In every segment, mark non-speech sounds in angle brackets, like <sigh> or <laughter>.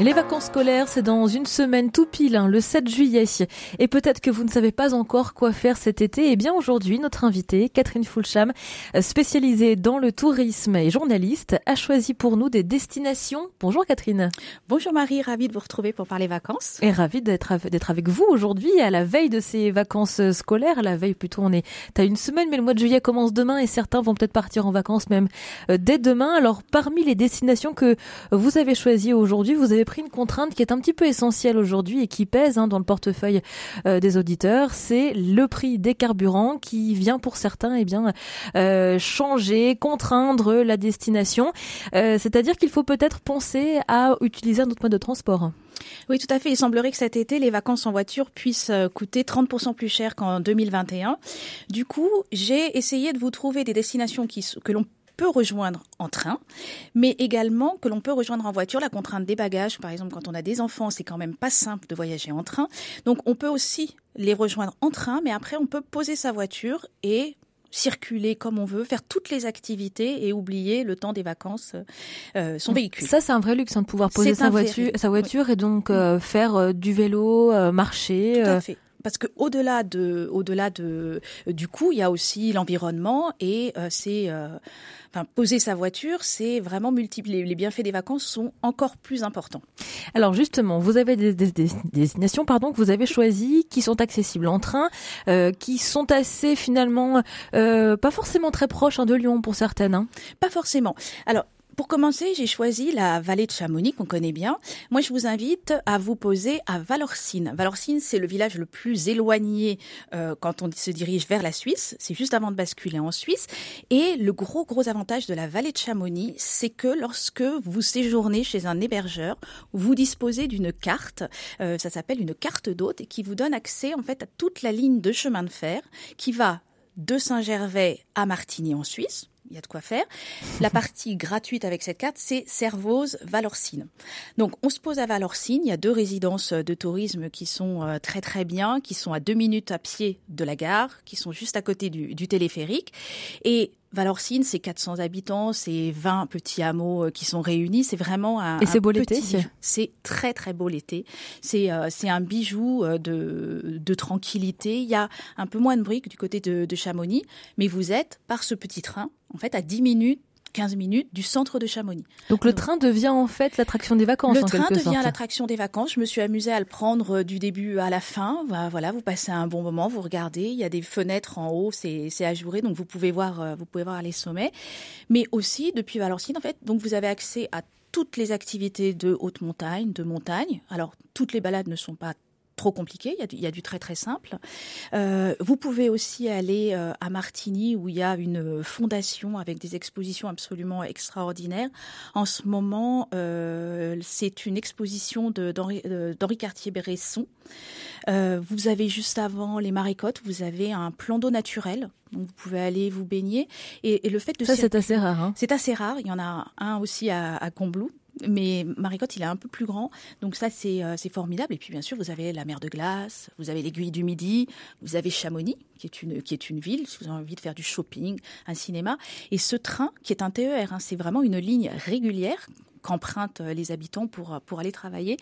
Les vacances scolaires, c'est dans une semaine tout pile, hein, le 7 juillet. Et peut-être que vous ne savez pas encore quoi faire cet été. Eh bien aujourd'hui, notre invitée, Catherine Fulcham, euh, spécialisée dans le tourisme et journaliste, a choisi pour nous des destinations. Bonjour Catherine. Bonjour Marie, ravie de vous retrouver pour parler vacances. Et ravie d'être avec vous aujourd'hui à la veille de ces vacances euh, scolaires. À la veille plutôt, on est à une semaine, mais le mois de juillet commence demain et certains vont peut-être partir en vacances même euh, dès demain. Alors parmi les destinations que vous avez choisies aujourd'hui, vous avez pris une contrainte qui est un petit peu essentielle aujourd'hui et qui pèse hein, dans le portefeuille euh, des auditeurs, c'est le prix des carburants qui vient pour certains eh bien euh, changer, contraindre la destination. Euh, c'est-à-dire qu'il faut peut-être penser à utiliser un autre mode de transport. Oui, tout à fait. Il semblerait que cet été, les vacances en voiture puissent coûter 30% plus cher qu'en 2021. Du coup, j'ai essayé de vous trouver des destinations qui, que l'on peut rejoindre en train, mais également que l'on peut rejoindre en voiture. La contrainte des bagages, par exemple, quand on a des enfants, c'est quand même pas simple de voyager en train. Donc, on peut aussi les rejoindre en train, mais après, on peut poser sa voiture et circuler comme on veut, faire toutes les activités et oublier le temps des vacances euh, son véhicule. Ça, c'est un vrai luxe hein, de pouvoir poser sa voiture, sa voiture et donc euh, faire euh, du vélo, marcher. Tout à fait parce que au-delà de, au-delà de, du coût, il y a aussi l'environnement et euh, c'est, euh, enfin, poser sa voiture, c'est vraiment multiplier. Les bienfaits des vacances sont encore plus importants. Alors justement, vous avez des, des, des destinations, pardon, que vous avez choisies, qui sont accessibles en train, euh, qui sont assez finalement, euh, pas forcément très proches hein, de Lyon pour certaines. Hein. Pas forcément. Alors pour commencer, j'ai choisi la vallée de Chamonix qu'on connaît bien. Moi, je vous invite à vous poser à Valorcine. Valorcine, c'est le village le plus éloigné euh, quand on se dirige vers la Suisse. C'est juste avant de basculer en Suisse. Et le gros, gros avantage de la vallée de Chamonix, c'est que lorsque vous séjournez chez un hébergeur, vous disposez d'une carte. Euh, ça s'appelle une carte d'hôte qui vous donne accès en fait à toute la ligne de chemin de fer qui va de Saint-Gervais à Martigny en Suisse il y a de quoi faire. La partie gratuite avec cette carte, c'est Servoz Valorcine. Donc, on se pose à Valorcine. Il y a deux résidences de tourisme qui sont euh, très très bien, qui sont à deux minutes à pied de la gare, qui sont juste à côté du, du téléphérique. Et Valorcine, c'est 400 habitants, c'est 20 petits hameaux euh, qui sont réunis. C'est vraiment un. Et c'est beau l'été. C'est très très beau l'été. C'est euh, un bijou euh, de de tranquillité. Il y a un peu moins de bruit que du côté de, de Chamonix, mais vous êtes par ce petit train en fait à 10 minutes 15 minutes du centre de Chamonix. Donc le train devient en fait l'attraction des vacances. Le train devient l'attraction des vacances. Je me suis amusée à le prendre euh, du début à la fin. Voilà, vous passez un bon moment, vous regardez. Il y a des fenêtres en haut, c'est ajouré, donc vous pouvez voir, euh, vous pouvez voir les sommets. Mais aussi depuis Valenciennes, en fait, donc vous avez accès à toutes les activités de haute montagne, de montagne. Alors toutes les balades ne sont pas trop compliqué. Il y, a du, il y a du très très simple. Euh, vous pouvez aussi aller euh, à Martigny où il y a une fondation avec des expositions absolument extraordinaires. En ce moment, euh, c'est une exposition d'Henri Cartier-Bresson. Vous avez juste avant les marécottes, vous avez un plan d'eau naturel. Donc vous pouvez aller vous baigner. Et, et le fait de ça, c'est assez rare. Hein. C'est assez rare. Il y en a un aussi à, à Combloux mais Maricotte, il est un peu plus grand, donc ça c'est euh, formidable. Et puis bien sûr, vous avez la mer de glace, vous avez l'aiguille du Midi, vous avez Chamonix, qui est une qui est une ville. Si vous avez envie de faire du shopping, un cinéma, et ce train qui est un TER, hein, c'est vraiment une ligne régulière qu'empruntent euh, les habitants pour pour aller travailler.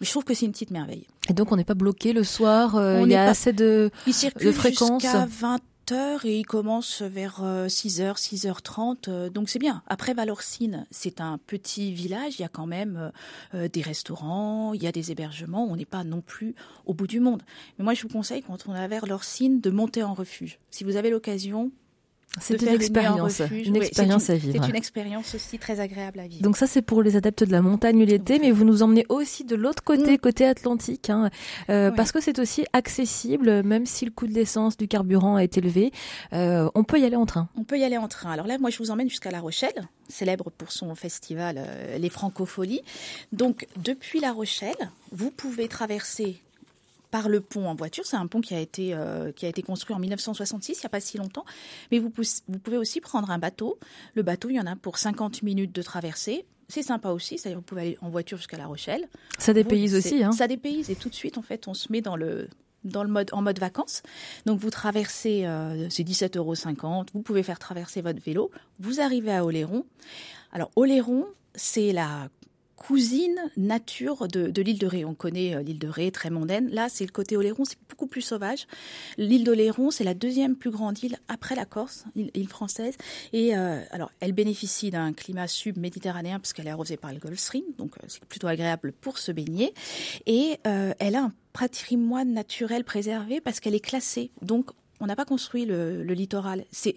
Mais je trouve que c'est une petite merveille. Et donc on n'est pas bloqué le soir. Euh, il y a assez de, il de fréquences. Jusqu'à 20 et il commence vers 6h, 6h30. Donc c'est bien. Après Valorcine, c'est un petit village. Il y a quand même euh, des restaurants, il y a des hébergements. On n'est pas non plus au bout du monde. Mais moi, je vous conseille, quand on est vers Valorcine, de monter en refuge. Si vous avez l'occasion, c'est une expérience, une expérience à vivre. C'est une expérience aussi très agréable à vivre. Donc ça, c'est pour les adeptes de la montagne l'été, mais vous nous emmenez aussi de l'autre côté, mm. côté Atlantique, hein, euh, parce que c'est aussi accessible, même si le coût de l'essence, du carburant est élevé. Euh, on peut y aller en train. On peut y aller en train. Alors là, moi, je vous emmène jusqu'à La Rochelle, célèbre pour son festival euh, Les Francopholies. Donc, depuis La Rochelle, vous pouvez traverser par le pont en voiture. C'est un pont qui a été euh, qui a été construit en 1966, il n'y a pas si longtemps. Mais vous, vous pouvez aussi prendre un bateau. Le bateau, il y en a pour 50 minutes de traversée. C'est sympa aussi, c'est-à-dire vous pouvez aller en voiture jusqu'à La Rochelle. Ça dépayse aussi. Hein. Ça dépayse et tout de suite, en fait, on se met dans le dans le mode en mode vacances. Donc vous traversez, euh, c'est 17,50 euros. Vous pouvez faire traverser votre vélo. Vous arrivez à Oléron. Alors Oléron, c'est la cousine nature de, l'île de Ré. On connaît euh, l'île de Ré, très mondaine. Là, c'est le côté Oléron, c'est beaucoup plus sauvage. L'île d'Oléron, c'est la deuxième plus grande île après la Corse, île, française. Et euh, alors, elle bénéficie d'un climat subméditerranéen parce qu'elle est arrosée par le Gulf Stream, donc euh, c'est plutôt agréable pour se baigner. Et elle a un patrimoine naturel préservé parce qu'elle est classée. Donc, on n'a pas construit le, le littoral. C'est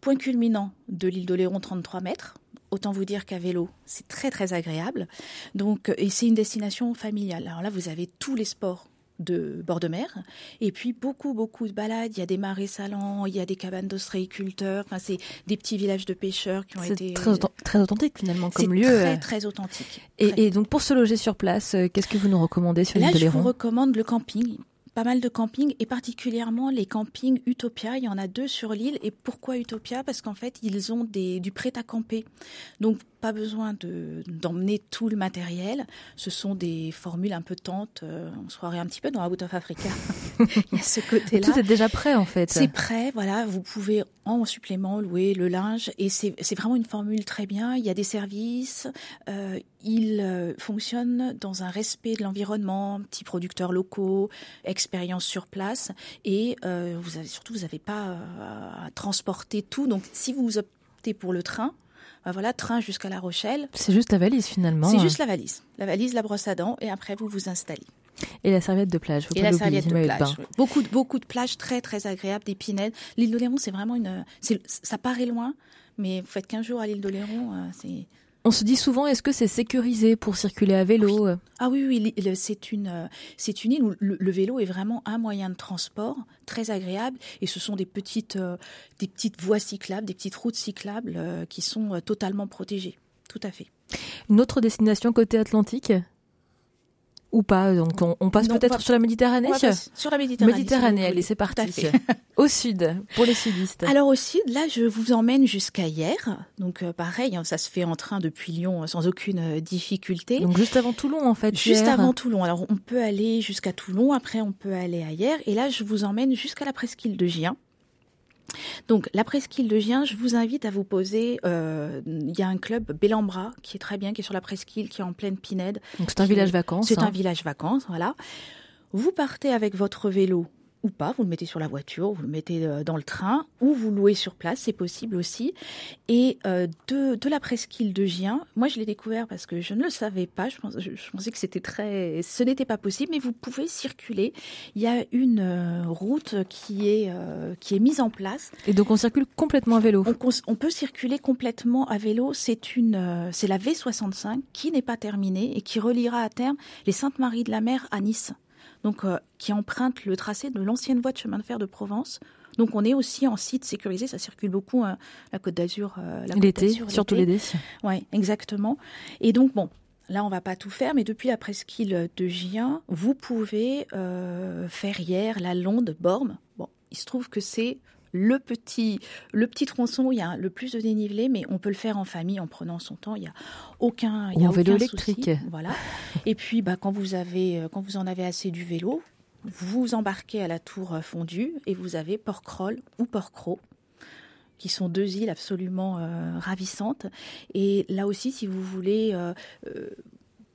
point culminant de l'île d'Oléron, 33 mètres. Autant vous dire qu'à vélo, c'est très très agréable. Donc, et c'est une destination familiale. Alors là, vous avez tous les sports de bord de mer. Et puis beaucoup, beaucoup de balades. Il y a des marais salants, il y a des cabanes d'ostréiculteurs. Enfin, c'est des petits villages de pêcheurs qui ont été. Très, très authentique finalement comme lieu. Très, très authentique. Et, donc pour se loger sur place, euh, qu'est-ce que vous nous recommandez sur l'île de Là, je vous recommande le camping pas mal de campings et particulièrement les campings Utopia. Il y en a deux sur l'île. Et pourquoi Utopia? Parce qu'en fait, ils ont des, du prêt à camper. Donc, pas besoin de, d'emmener tout le matériel. Ce sont des formules un peu tentes. Euh, on se croirait un petit peu dans Out of Africa. <laughs> Il y a ce côté-là. Tout est déjà prêt en fait. C'est prêt, voilà. Vous pouvez en supplément louer le linge et c'est, c'est vraiment une formule très bien. Il y a des services. Euh, il euh, fonctionne dans un respect de l'environnement, petits producteurs locaux, expérience sur place et euh, vous avez surtout vous n'avez pas à transporter tout. Donc si vous optez pour le train, bah voilà, train jusqu'à La Rochelle. C'est juste la valise finalement. C'est juste la valise. La valise, la brosse à dents, et après vous vous installez. Et la serviette de plage. Faut et la serviette de plage. Beaucoup, beaucoup de plages très, très agréables, des pinèdes. L'île d'Oléron, c'est vraiment une. Ça paraît loin, mais vous faites 15 jours à l'île d'Oléron, euh, c'est on se dit souvent, est-ce que c'est sécurisé pour circuler à vélo Ah oui, oui, c'est une, c'est une île où le, vélo est vraiment un moyen de transport très agréable et ce sont des petites, euh, des petites voies cyclables, des petites routes cyclables euh, qui sont euh, totalement protégées. Tout à fait. Une autre destination côté Atlantique? Ou pas Donc on, passe peut-être sur la Méditerranée Sur la Méditerranée. Méditerranée, allez, c'est parti. au sud, pour les sudistes. Alors au sud, là, je vous emmène jusqu'à hier. Donc euh, pareil, hein, ça se fait en train depuis Lyon euh, sans aucune euh, difficulté. Donc juste avant Toulon, en fait. Juste avant Toulon. Alors on peut aller jusqu'à Toulon, après on peut aller à hier. Et là, je vous emmène jusqu'à la presqu'île de Gien. Donc, la presqu'île de Gien, je vous invite à vous poser. Euh, il y a un club Bellambra qui est très bien, qui est sur la presqu'île, qui est en pleine Pinède. Donc, c'est un village vacances. C'est un hein. village vacances, voilà. Vous partez avec votre vélo ou pas, vous le mettez sur la voiture, vous le mettez euh, dans le train, ou vous louez sur place, c'est possible aussi. Et euh, de, de la presqu'île de Gien, moi je l'ai découvert parce que je ne le savais pas, je, je, pensais que c'était très... Ce n'était pas possible, mais vous pouvez circuler. Il y a une euh, route qui est, qui est mise en place. Et donc on circule complètement à vélo on, on peut circuler complètement à vélo, c'est une, c'est la V65 qui n'est pas terminée et qui reliera à terme les Saintes-Maries de la Mer à Nice donc euh, qui emprunte le tracé de l'ancienne voie de chemin de fer de Provence. Donc on est aussi en site sécurisé, ça circule beaucoup hein, la Côte d'Azur, euh, l'été, surtout l'été. Oui, exactement. Et donc bon, là on va pas tout faire, mais depuis la presqu'île de Gien, vous pouvez euh, faire hier la Londe Borme. Bon, il se trouve que c'est le petit, le petit tronçon où il y a le plus de dénivelé, mais on peut le faire en famille en prenant son temps. Il n'y a aucun, il y a vélo électrique. Voilà. Et puis, bah, quand vous avez, euh, quand vous en avez assez du vélo, vous embarquez à la tour fondue et vous avez Port-Croll ou Port-Croc qui sont deux îles absolument euh, ravissantes. Et là aussi, si vous voulez euh,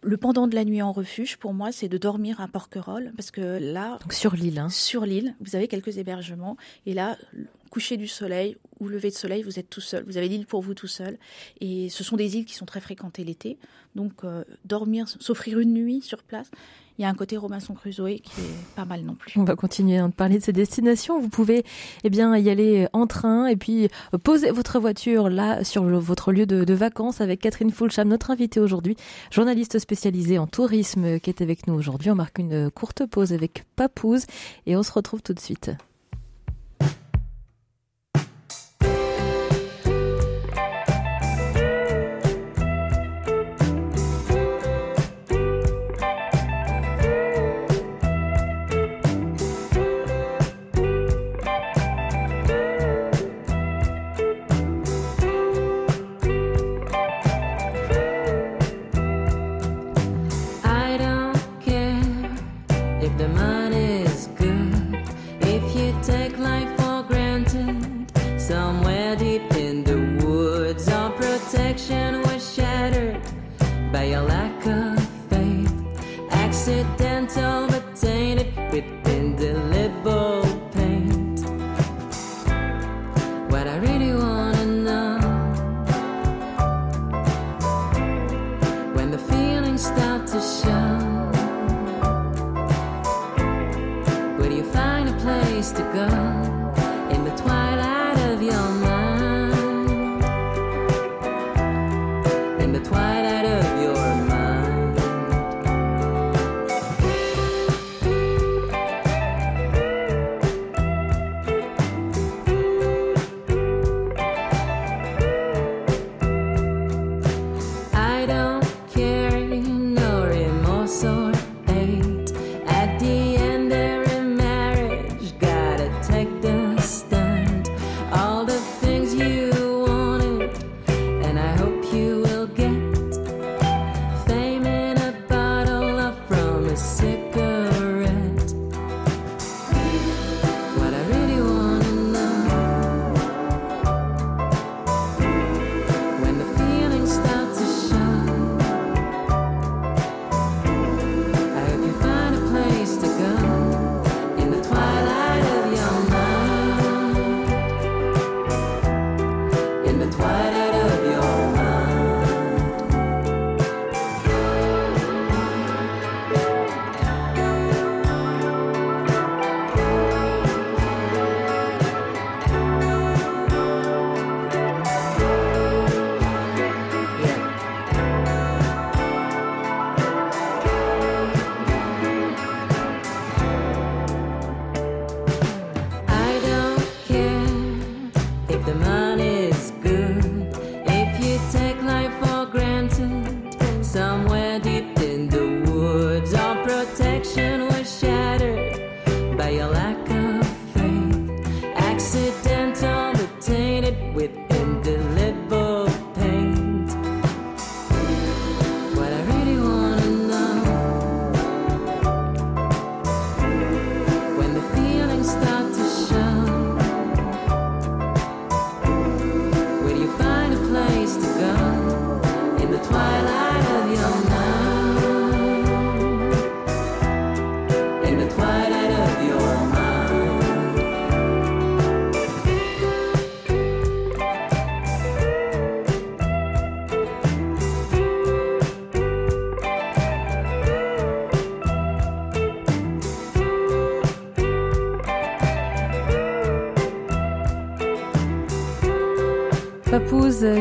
le pendant de la nuit en refuge, pour moi, c'est de dormir à Porquerolles, parce que là... Donc sur l'île. Hein. Sur l'île, vous avez quelques hébergements, et là, coucher du soleil ou lever de soleil, vous êtes tout seul, vous avez l'île pour vous tout seul, et ce sont des îles qui sont très fréquentées l'été, donc euh, dormir, s'offrir une nuit sur place, il y a un côté Robinson Crusoe qui est pas mal non plus. On va continuer à parler de ces destinations. Vous pouvez eh bien y aller en train et puis poser votre voiture là sur votre lieu de, vacances avec Catherine Fulcham, notre invitée aujourd'hui, journaliste spécialisée en tourisme qui est avec nous aujourd'hui. On marque une courte pause avec Papouze et on se retrouve tout de suite. Rapid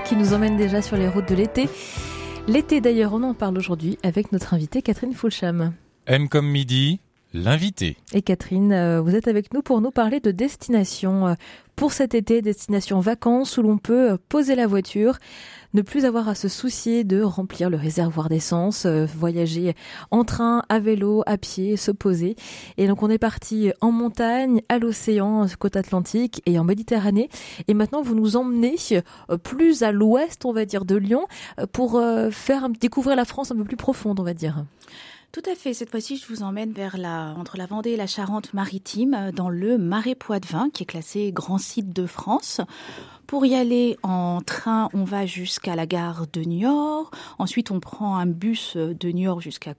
qui nous emmène déjà sur les routes de l'été. L'été d'ailleurs, on en parle aujourd'hui avec notre invitée Catherine Fulcham. M comme midi, l'invité. Et Catherine, euh, vous êtes avec nous pour nous parler de destination euh, pour cet été, destination vacances où l'on peut euh, poser la voiture, ne plus avoir à se soucier de remplir le réservoir d'essence, voyager en train, à vélo, à pied, se poser. Et donc on est parti en montagne, à l'océan, côte atlantique et en Méditerranée. Et maintenant vous nous emmenez plus à l'ouest, on va dire, de Lyon, pour faire découvrir la France un peu plus profonde, on va dire. Tout à fait. Cette fois-ci, je vous emmène vers la, entre la Vendée et la Charente-Maritime, euh, dans le Marais Poitevin, qui est classé grand site de France. Pour y aller en train, on va jusqu'à la gare de Niort. Ensuite, on prend un bus euh, de Niort jusqu'à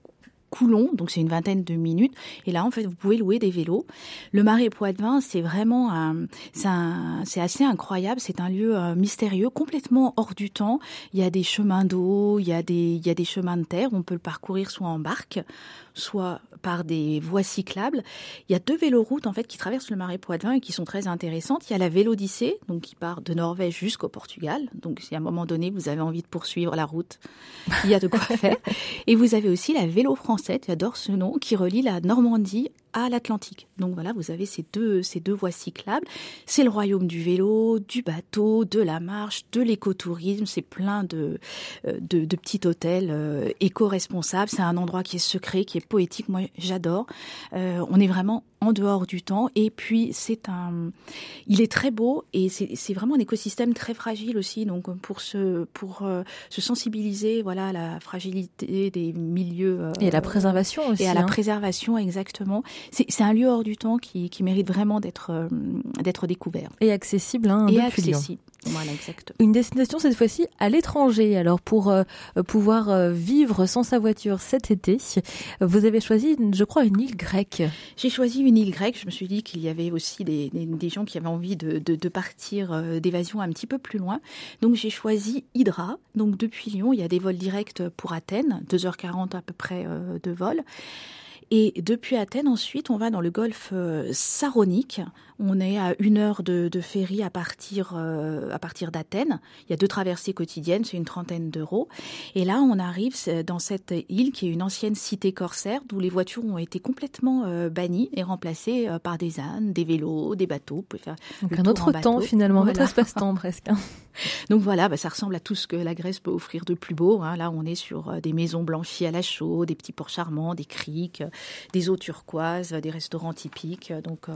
Coulon, donc c'est une vingtaine de minutes. Et là, en fait, vous pouvez louer des vélos. Le Marais Poitevin, c'est vraiment un, c'est un- c'est assez incroyable. C'est un lieu euh, mystérieux, complètement hors du temps. Il y a des chemins d'eau, il y a des, il y a des chemins de terre. On peut le parcourir soit en barque, soit par des voies cyclables. Il y a deux véloroutes en fait qui traversent le Marais Poitevin et qui sont très intéressantes. Il y a la Vélodyssée, donc qui part de Norvège jusqu'au Portugal. Donc si à un moment donné vous avez envie de poursuivre la route, il y a de quoi <laughs> faire. Et vous avez aussi la Vélo française, j'adore ce nom, qui relie la Normandie à l'Atlantique. Donc voilà, vous avez ces deux, voies cyclables. C'est le royaume du vélo, du bateau, de la marche, de l'écotourisme. C'est plein de, euh, petits hôtels euh, éco-responsables. C'est un endroit qui est secret, qui est poétique. Moi, j'adore. Euh, on est vraiment en dehors du temps. Et puis, c'est un, il est très beau et c'est vraiment un écosystème très fragile aussi. Donc, pour se, pour euh, se sensibiliser, voilà, à la fragilité des milieux euh, Et la préservation aussi. et à la hein. préservation exactement. C'est un lieu hors du temps qui, qui mérite vraiment d'être euh, d'être découvert Et accessible hein, et Lyon. Voilà, exactement. Une destination cette fois-ci à l'étranger. Alors pour euh, pouvoir euh, vivre sans sa voiture cet été, vous avez choisi, je crois, une île grecque. J'ai choisi une île grecque. Je me suis dit qu'il y avait aussi des, des, des gens qui avaient envie de, de, de partir euh, d'évasion un petit peu plus loin. Donc j'ai choisi Hydra. Donc depuis Lyon, il y a des vols directs pour Athènes, 2h40 à peu près euh, de vol. Et depuis Athènes, ensuite, on va dans le golfe Saronique. On est à une heure de, de ferry à partir, euh, à partir d'Athènes. Il y a deux traversées quotidiennes, c'est une trentaine d'euros. Et là, on arrive dans cette île qui est une ancienne cité corsaire, d'où les voitures ont été complètement euh, bannies et remplacées euh, par des ânes, des vélos, des bateaux. Vous pouvez faire Donc un autre temps finalement, un Voilà. autre espace-temps presque. hein. <laughs> Donc voilà, bah, ça ressemble à tout ce que la Grèce peut offrir de plus beau. hein. Là, on est sur des maisons blanchies à la chaux, des petits ports charmants, des criques, des eaux turquoises, des restaurants typiques. Donc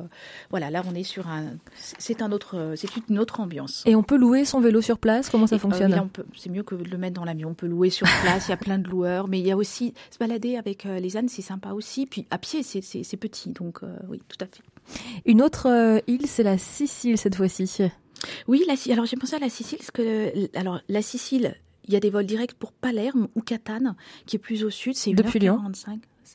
voilà, là, on est sur un, c'est un autre, c'est une autre ambiance. Et on peut louer son vélo sur place Comment ça Et, euh, fonctionne c'est mieux que de le mettre dans l'avion. On peut louer sur <laughs> place. il y a plein de loueurs, mais il y a aussi se balader avec euh, les ânes, c'est sympa aussi. Puis à pied, c'est, petit, donc euh, oui, tout à fait. Une autre île, c'est la Sicile cette fois-ci. Oui, la, alors j'ai pensé à la Sicile parce que alors la Sicile, il y a des vols directs pour Palerme ou Catane, qui est plus au sud, c'est Depuis Lyon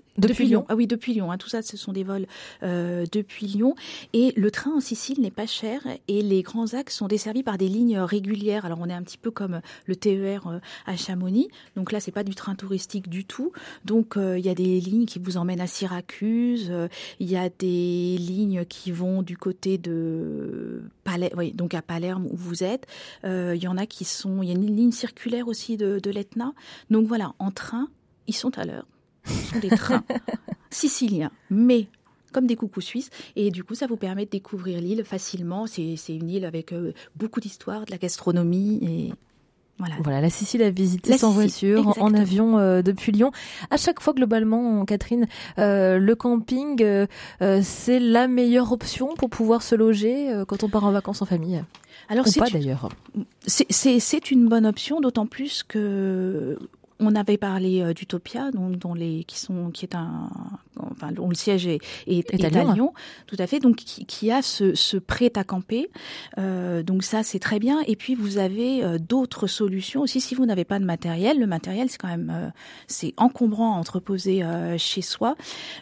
1h45. Depuis Lyon. Ah oui, depuis Lyon. hein, tout ça, ce sont des vols euh, depuis Lyon. Et le train en Sicile n'est pas cher et les grands axes sont desservis par des lignes régulières. Alors on est un petit peu comme le TER euh, à Chamonix. Donc là, c'est pas du train touristique du tout. Donc euh, il y a des lignes qui vous emmènent à Syracuse. euh, Il y a des lignes qui vont du côté de Palerme, oui, donc à Palerme où vous êtes. Euh, Il y en a qui sont. Il y a une ligne circulaire aussi de, de l'Etna. Donc voilà, en train, ils sont à l'heure. Ce sont des trains <laughs> siciliens, mais comme des coucous suisses. Et du coup, ça vous permet de découvrir l'île facilement. C'est une île avec euh, beaucoup d'histoire, de la gastronomie et voilà. Voilà, la Sicile à visiter La sans Sicile, voiture, en avion euh, depuis Lyon. À chaque fois, globalement, Catherine, euh, le camping, euh, c'est la meilleure option pour pouvoir se loger quand on part en vacances en famille? Alors Ou pas d'ailleurs. c'est une bonne option, d'autant plus que on avait parlé euh, d'Utopia, dont, dont les qui sont qui est un enfin dont le siège est, est, Est à Lyon. Lyon, tout à fait. Donc qui, qui a ce, ce prêt à camper. Euh, donc ça c'est très bien. Et puis vous avez euh, d'autres solutions aussi si vous n'avez pas de matériel. Le matériel c'est quand même euh, c'est encombrant à entreposer chez soi.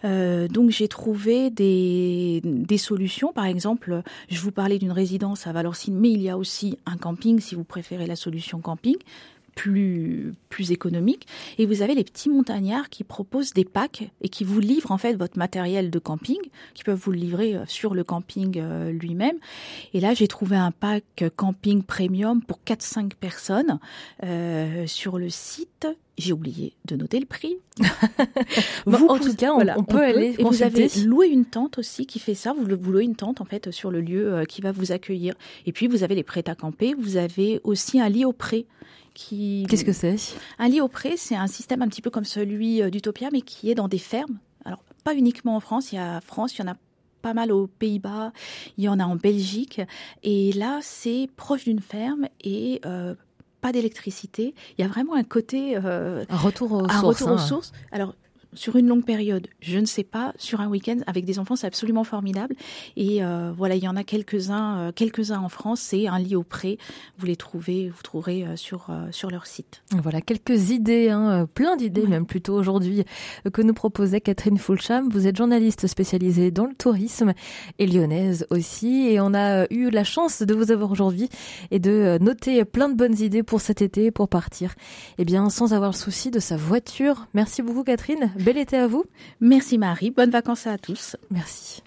Euh, donc j'ai trouvé des des solutions. Par exemple, je vous parlais d'une résidence à Valorcine, mais il y a aussi un camping si vous préférez la solution camping plus plus économique et vous avez les petits montagnards qui proposent des packs et qui vous livrent en fait votre matériel de camping qui peuvent vous le livrer euh, sur le camping euh, lui-même et là j'ai trouvé un pack camping premium pour 4-5 personnes euh, sur le site j'ai oublié de noter le prix <laughs> Bon, en tout cas, on- on peut aller et vous avez loué une tente aussi qui fait ça. Vous, vous louez une tente en fait sur le lieu qui va vous accueillir. Et puis vous avez les prêts à camper. Vous avez aussi un lit au pré. Qui... Qu'est-ce que c'est? Un lit au pré, c'est un système un petit peu comme celui euh, d'Utopia, mais qui est dans des fermes. Alors pas uniquement en France. Il y a France, il y en a pas mal aux Pays-Bas, il y en a en Belgique. Et là, c'est proche d'une ferme et euh, pas d'électricité. Il y a vraiment un côté euh, Un retour aux un sources. retour hein. aux sources. Alors, sur une longue période, je ne sais pas. Sur un week-end avec des enfants, c'est absolument formidable. Et euh, voilà, il y en a quelques-uns, euh, quelques-uns en France. C'est un lit au pré. Vous les trouvez, vous trouverez euh, sur sur leur site. Voilà quelques idées, hein, plein d'idées même plutôt aujourd'hui que nous proposait Catherine Fulcham. Vous êtes journaliste spécialisée dans le tourisme et lyonnaise aussi, et on a eu la chance de vous avoir aujourd'hui et de noter plein de bonnes idées pour cet été, pour partir, eh bien sans avoir le souci de sa voiture. Merci beaucoup Catherine, bel été à vous. Merci Marie. Bonnes vacances à tous. Merci.